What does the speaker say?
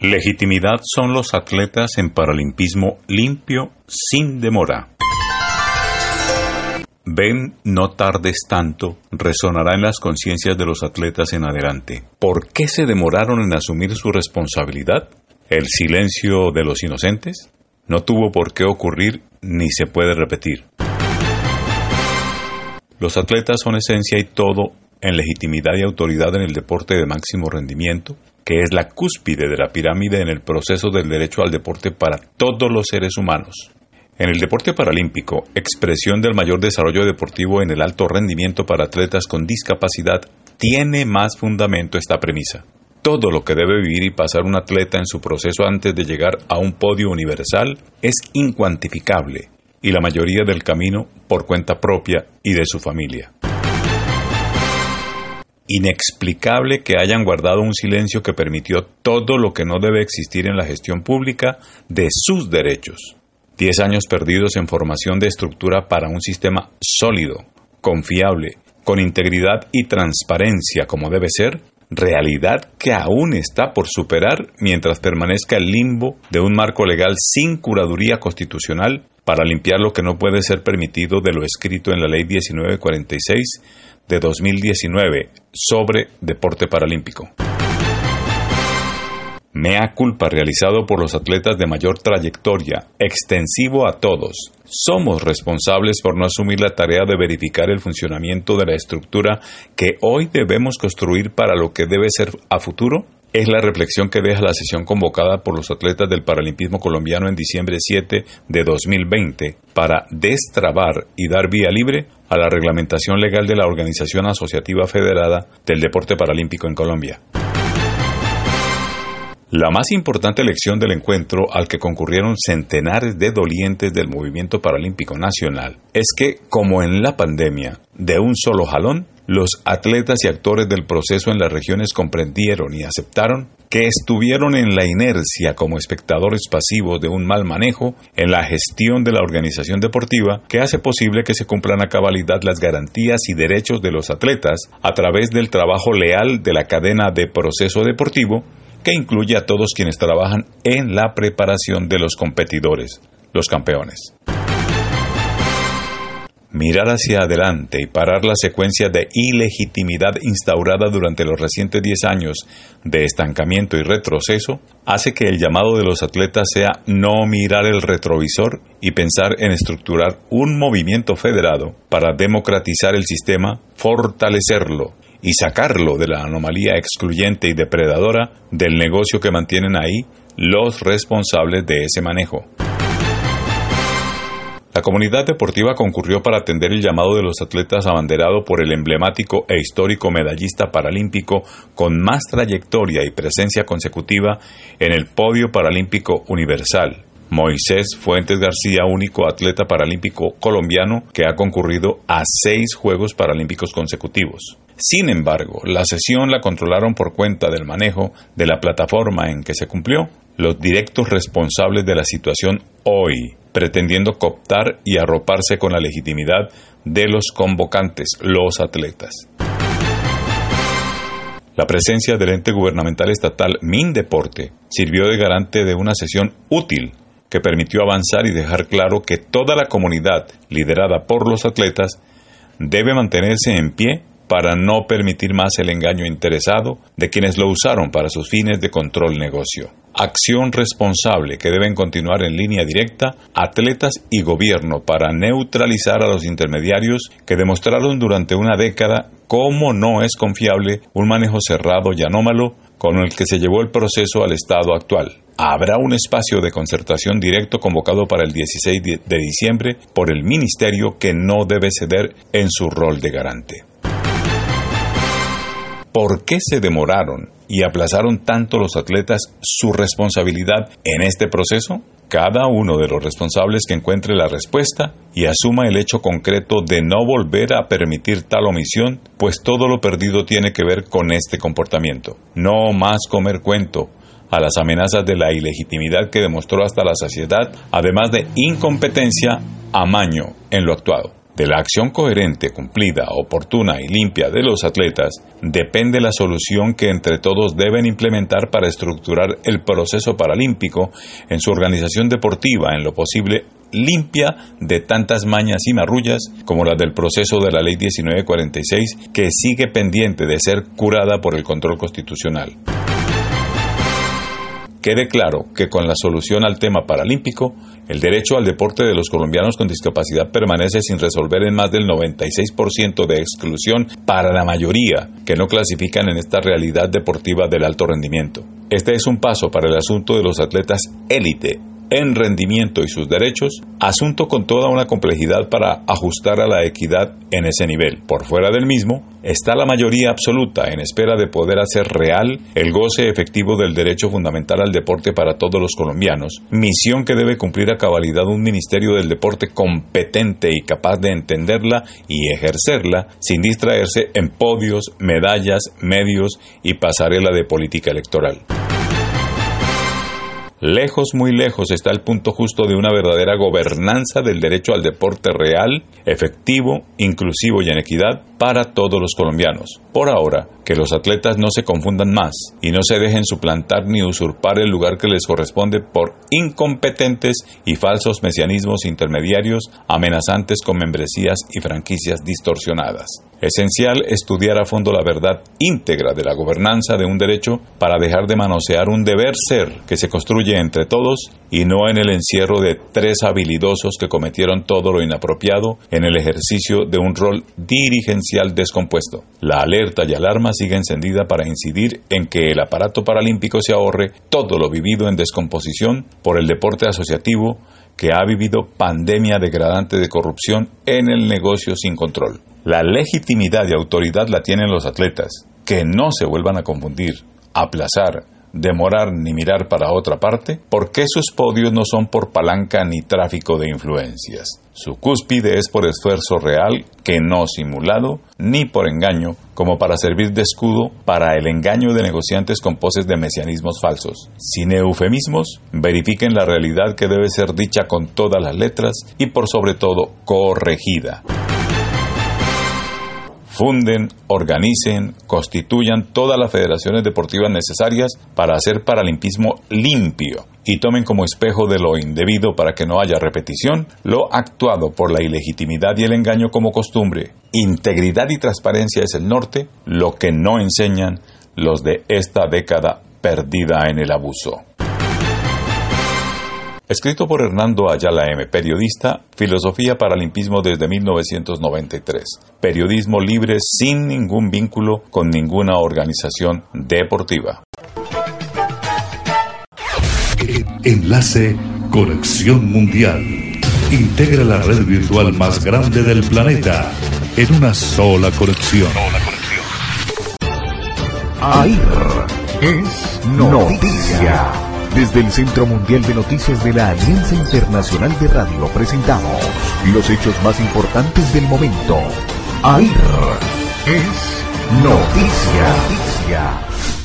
Legitimidad son los atletas en paralimpismo limpio sin demora. Ven, no tardes tanto, resonará en las conciencias de los atletas en adelante. ¿Por qué se demoraron en asumir su responsabilidad? ¿El silencio de los inocentes? No tuvo por qué ocurrir ni se puede repetir. Los atletas son esencia y todo en legitimidad y autoridad en el deporte de máximo rendimiento, que es la cúspide de la pirámide en el proceso del derecho al deporte para todos los seres humanos. En el deporte paralímpico, expresión del mayor desarrollo deportivo en el alto rendimiento para atletas con discapacidad, tiene más fundamento esta premisa. Todo lo que debe vivir y pasar un atleta en su proceso antes de llegar a un podio universal es incuantificable y la mayoría del camino por cuenta propia y de su familia. Inexplicable que hayan guardado un silencio que permitió todo lo que no debe existir en la gestión pública de sus derechos. Diez años perdidos en formación de estructura para un sistema sólido, confiable, con integridad y transparencia como debe ser, realidad que aún está por superar mientras permanezca el limbo de un marco legal sin curaduría constitucional para limpiar lo que no puede ser permitido de lo escrito en la Ley 1946 de 2019 sobre deporte paralímpico. Mea culpa realizado por los atletas de mayor trayectoria, extensivo a todos. Somos responsables por no asumir la tarea de verificar el funcionamiento de la estructura que hoy debemos construir para lo que debe ser a futuro. Es la reflexión que deja la sesión convocada por los atletas del Paralimpismo colombiano en diciembre 7 de 2020 para destrabar y dar vía libre a la reglamentación legal de la Organización Asociativa Federada del Deporte Paralímpico en Colombia. La más importante elección del encuentro al que concurrieron centenares de dolientes del movimiento paralímpico nacional es que, como en la pandemia, de un solo jalón, los atletas y actores del proceso en las regiones comprendieron y aceptaron que estuvieron en la inercia como espectadores pasivos de un mal manejo en la gestión de la organización deportiva que hace posible que se cumplan a cabalidad las garantías y derechos de los atletas a través del trabajo leal de la cadena de proceso deportivo que incluye a todos quienes trabajan en la preparación de los competidores, los campeones. Mirar hacia adelante y parar la secuencia de ilegitimidad instaurada durante los recientes 10 años de estancamiento y retroceso hace que el llamado de los atletas sea no mirar el retrovisor y pensar en estructurar un movimiento federado para democratizar el sistema, fortalecerlo y sacarlo de la anomalía excluyente y depredadora del negocio que mantienen ahí los responsables de ese manejo. La comunidad deportiva concurrió para atender el llamado de los atletas abanderado por el emblemático e histórico medallista paralímpico con más trayectoria y presencia consecutiva en el podio paralímpico universal, Moisés Fuentes García, único atleta paralímpico colombiano que ha concurrido a seis Juegos Paralímpicos consecutivos. Sin embargo, la sesión la controlaron por cuenta del manejo de la plataforma en que se cumplió los directos responsables de la situación hoy, pretendiendo cooptar y arroparse con la legitimidad de los convocantes, los atletas. La presencia del ente gubernamental estatal Mindeporte sirvió de garante de una sesión útil que permitió avanzar y dejar claro que toda la comunidad, liderada por los atletas, debe mantenerse en pie para no permitir más el engaño interesado de quienes lo usaron para sus fines de control negocio. Acción responsable que deben continuar en línea directa atletas y gobierno para neutralizar a los intermediarios que demostraron durante una década cómo no es confiable un manejo cerrado y anómalo con el que se llevó el proceso al estado actual. Habrá un espacio de concertación directo convocado para el 16 de diciembre por el Ministerio que no debe ceder en su rol de garante. ¿Por qué se demoraron y aplazaron tanto los atletas su responsabilidad en este proceso? Cada uno de los responsables que encuentre la respuesta y asuma el hecho concreto de no volver a permitir tal omisión, pues todo lo perdido tiene que ver con este comportamiento. No más comer cuento, a las amenazas de la ilegitimidad que demostró hasta la saciedad, además de incompetencia, amaño en lo actuado. De la acción coherente, cumplida, oportuna y limpia de los atletas depende la solución que entre todos deben implementar para estructurar el proceso paralímpico en su organización deportiva en lo posible limpia de tantas mañas y marrullas como las del proceso de la Ley 1946 que sigue pendiente de ser curada por el control constitucional. Quede claro que con la solución al tema paralímpico, el derecho al deporte de los colombianos con discapacidad permanece sin resolver en más del 96% de exclusión para la mayoría que no clasifican en esta realidad deportiva del alto rendimiento. Este es un paso para el asunto de los atletas élite en rendimiento y sus derechos, asunto con toda una complejidad para ajustar a la equidad en ese nivel. Por fuera del mismo, está la mayoría absoluta en espera de poder hacer real el goce efectivo del derecho fundamental al deporte para todos los colombianos, misión que debe cumplir a cabalidad un Ministerio del Deporte competente y capaz de entenderla y ejercerla sin distraerse en podios, medallas, medios y pasarela de política electoral. Lejos, muy lejos está el punto justo de una verdadera gobernanza del derecho al deporte real, efectivo, inclusivo y en equidad para todos los colombianos. Por ahora, que los atletas no se confundan más y no se dejen suplantar ni usurpar el lugar que les corresponde por incompetentes y falsos mesianismos intermediarios amenazantes con membresías y franquicias distorsionadas. Esencial estudiar a fondo la verdad íntegra de la gobernanza de un derecho para dejar de manosear un deber ser que se construye entre todos y no en el encierro de tres habilidosos que cometieron todo lo inapropiado en el ejercicio de un rol dirigencial descompuesto. La alerta y alarma sigue encendida para incidir en que el aparato paralímpico se ahorre todo lo vivido en descomposición por el deporte asociativo que ha vivido pandemia degradante de corrupción en el negocio sin control. La legitimidad y autoridad la tienen los atletas, que no se vuelvan a confundir, aplazar, demorar ni mirar para otra parte, porque sus podios no son por palanca ni tráfico de influencias. Su cúspide es por esfuerzo real, que no simulado, ni por engaño, como para servir de escudo para el engaño de negociantes con poses de mesianismos falsos. Sin eufemismos, verifiquen la realidad que debe ser dicha con todas las letras y por sobre todo corregida funden, organicen, constituyan todas las federaciones deportivas necesarias para hacer paralimpismo limpio y tomen como espejo de lo indebido para que no haya repetición lo actuado por la ilegitimidad y el engaño como costumbre. Integridad y transparencia es el norte, lo que no enseñan los de esta década perdida en el abuso. Escrito por Hernando Ayala M., periodista, Filosofía Paralimpismo desde 1993. Periodismo libre sin ningún vínculo con ninguna organización deportiva. Enlace Conexión Mundial. Integra la red virtual más grande del planeta en una sola conexión. AIR es noticia. Desde el Centro Mundial de Noticias de la Alianza Internacional de Radio presentamos los hechos más importantes del momento. AIR es noticia. noticia.